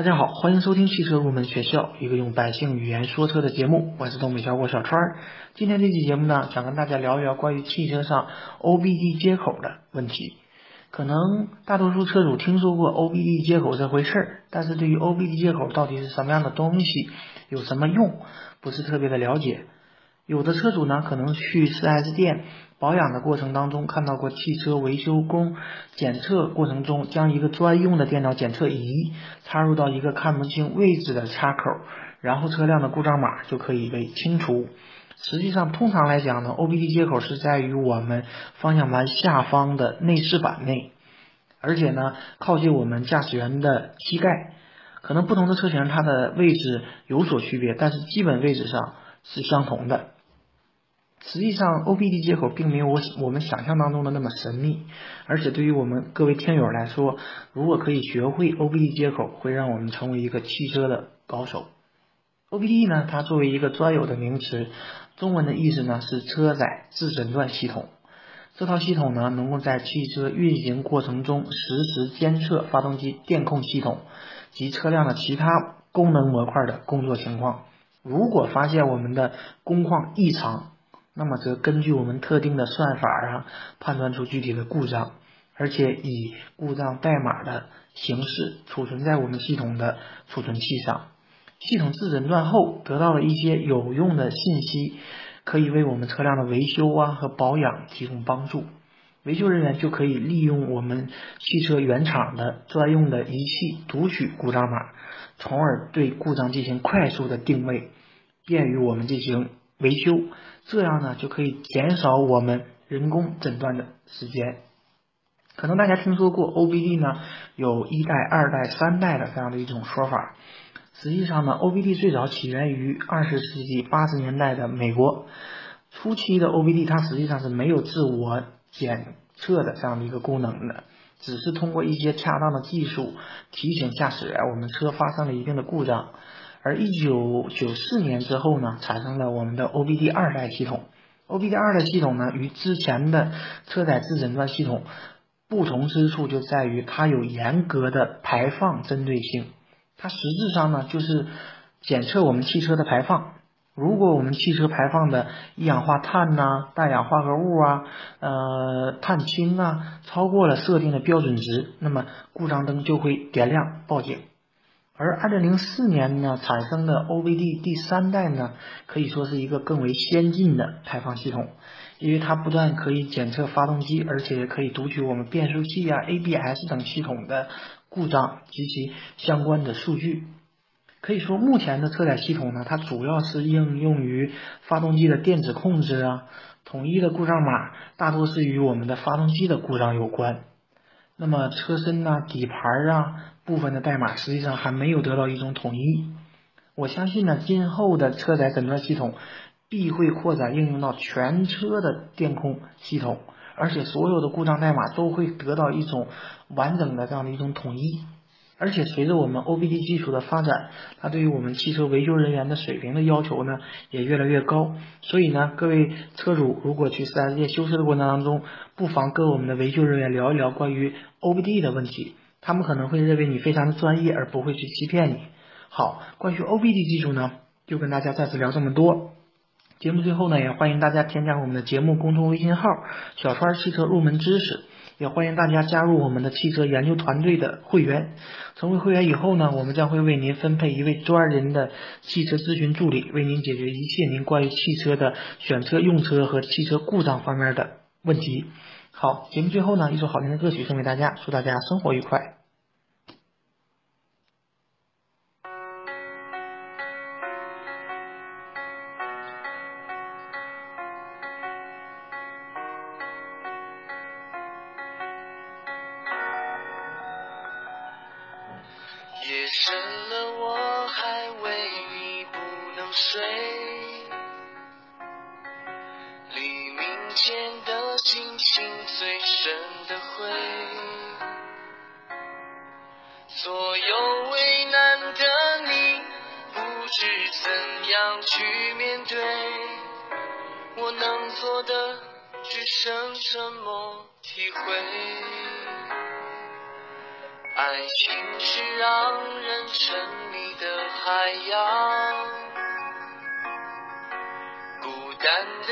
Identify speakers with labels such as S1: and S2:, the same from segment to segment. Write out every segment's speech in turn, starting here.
S1: 大家好，欢迎收听汽车入门学校，一个用百姓语言说车的节目。我是东北小伙小川。今天这期节目呢，想跟大家聊一聊关于汽车上 OBD 接口的问题。可能大多数车主听说过 OBD 接口这回事儿，但是对于 OBD 接口到底是什么样的东西，有什么用，不是特别的了解。有的车主呢，可能去 4S 店保养的过程当中，看到过汽车维修工检测过程中，将一个专用的电脑检测仪插入到一个看不清位置的插口，然后车辆的故障码就可以被清除。实际上，通常来讲呢，OBD 接口是在于我们方向盘下方的内饰板内，而且呢，靠近我们驾驶员的膝盖。可能不同的车型它的位置有所区别，但是基本位置上是相同的。实际上，OBD 接口并没有我我们想象当中的那么神秘，而且对于我们各位听友来说，如果可以学会 OBD 接口，会让我们成为一个汽车的高手。OBD 呢，它作为一个专有的名词，中文的意思呢是车载自诊断系统。这套系统呢，能够在汽车运行过程中实时监测发动机电控系统及车辆的其他功能模块的工作情况。如果发现我们的工况异常，那么则根据我们特定的算法啊，判断出具体的故障，而且以故障代码的形式储存在我们系统的储存器上。系统自诊断后得到了一些有用的信息，可以为我们车辆的维修啊和保养提供帮助。维修人员就可以利用我们汽车原厂的专用的仪器读取故障码，从而对故障进行快速的定位，便于我们进行。维修，这样呢就可以减少我们人工诊断的时间。可能大家听说过 OBD 呢有一代、二代、三代的这样的一种说法。实际上呢，OBD 最早起源于二十世纪八十年代的美国。初期的 OBD 它实际上是没有自我检测的这样的一个功能的，只是通过一些恰当的技术提醒驾驶员我们车发生了一定的故障。而一九九四年之后呢，产生了我们的 OBD 二代系统。OBD 二代系统呢，与之前的车载自诊断系统不同之处就在于它有严格的排放针对性。它实质上呢，就是检测我们汽车的排放。如果我们汽车排放的一氧化碳呐、氮氧化合物啊、呃碳氢啊超过了设定的标准值，那么故障灯就会点亮报警。而二零零四年呢产生的 OBD 第三代呢，可以说是一个更为先进的排放系统，因为它不但可以检测发动机，而且可以读取我们变速器啊、ABS 等系统的故障及其相关的数据。可以说，目前的车载系统呢，它主要是应用于发动机的电子控制啊，统一的故障码大多是与我们的发动机的故障有关。那么车身呐、底盘啊。部分的代码实际上还没有得到一种统一。我相信呢，今后的车载诊断系统必会扩展应用到全车的电控系统，而且所有的故障代码都会得到一种完整的这样的一种统一。而且随着我们 OBD 技术的发展，它对于我们汽车维修人员的水平的要求呢也越来越高。所以呢，各位车主如果去 4S 店修车的过程当中，不妨跟我们的维修人员聊一聊关于 OBD 的问题。他们可能会认为你非常的专业，而不会去欺骗你。好，关于 OBD 技术呢，就跟大家暂时聊这么多。节目最后呢，也欢迎大家添加我们的节目公众微信号“小川汽车入门知识”，也欢迎大家加入我们的汽车研究团队的会员。成为会员以后呢，我们将会为您分配一位专人的汽车咨询助理，为您解决一切您关于汽车的选车、用车和汽车故障方面的问题。好，节目最后呢，一首好听的歌曲送给大家，祝大家生活愉快。
S2: 真的灰，所有为难的你，不知怎样去面对。我能做的，只剩沉默体会。爱情是让人。沉迷的海洋。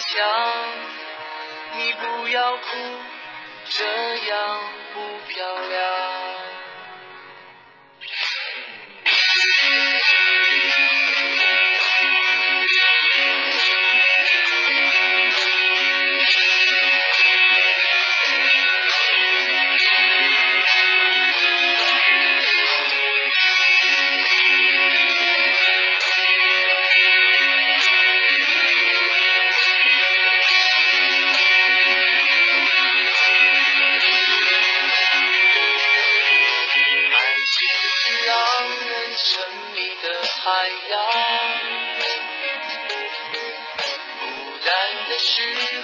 S2: 强。你不要哭，这样不漂亮。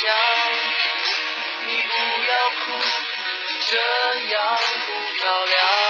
S2: 想。你不要哭，这样不漂亮。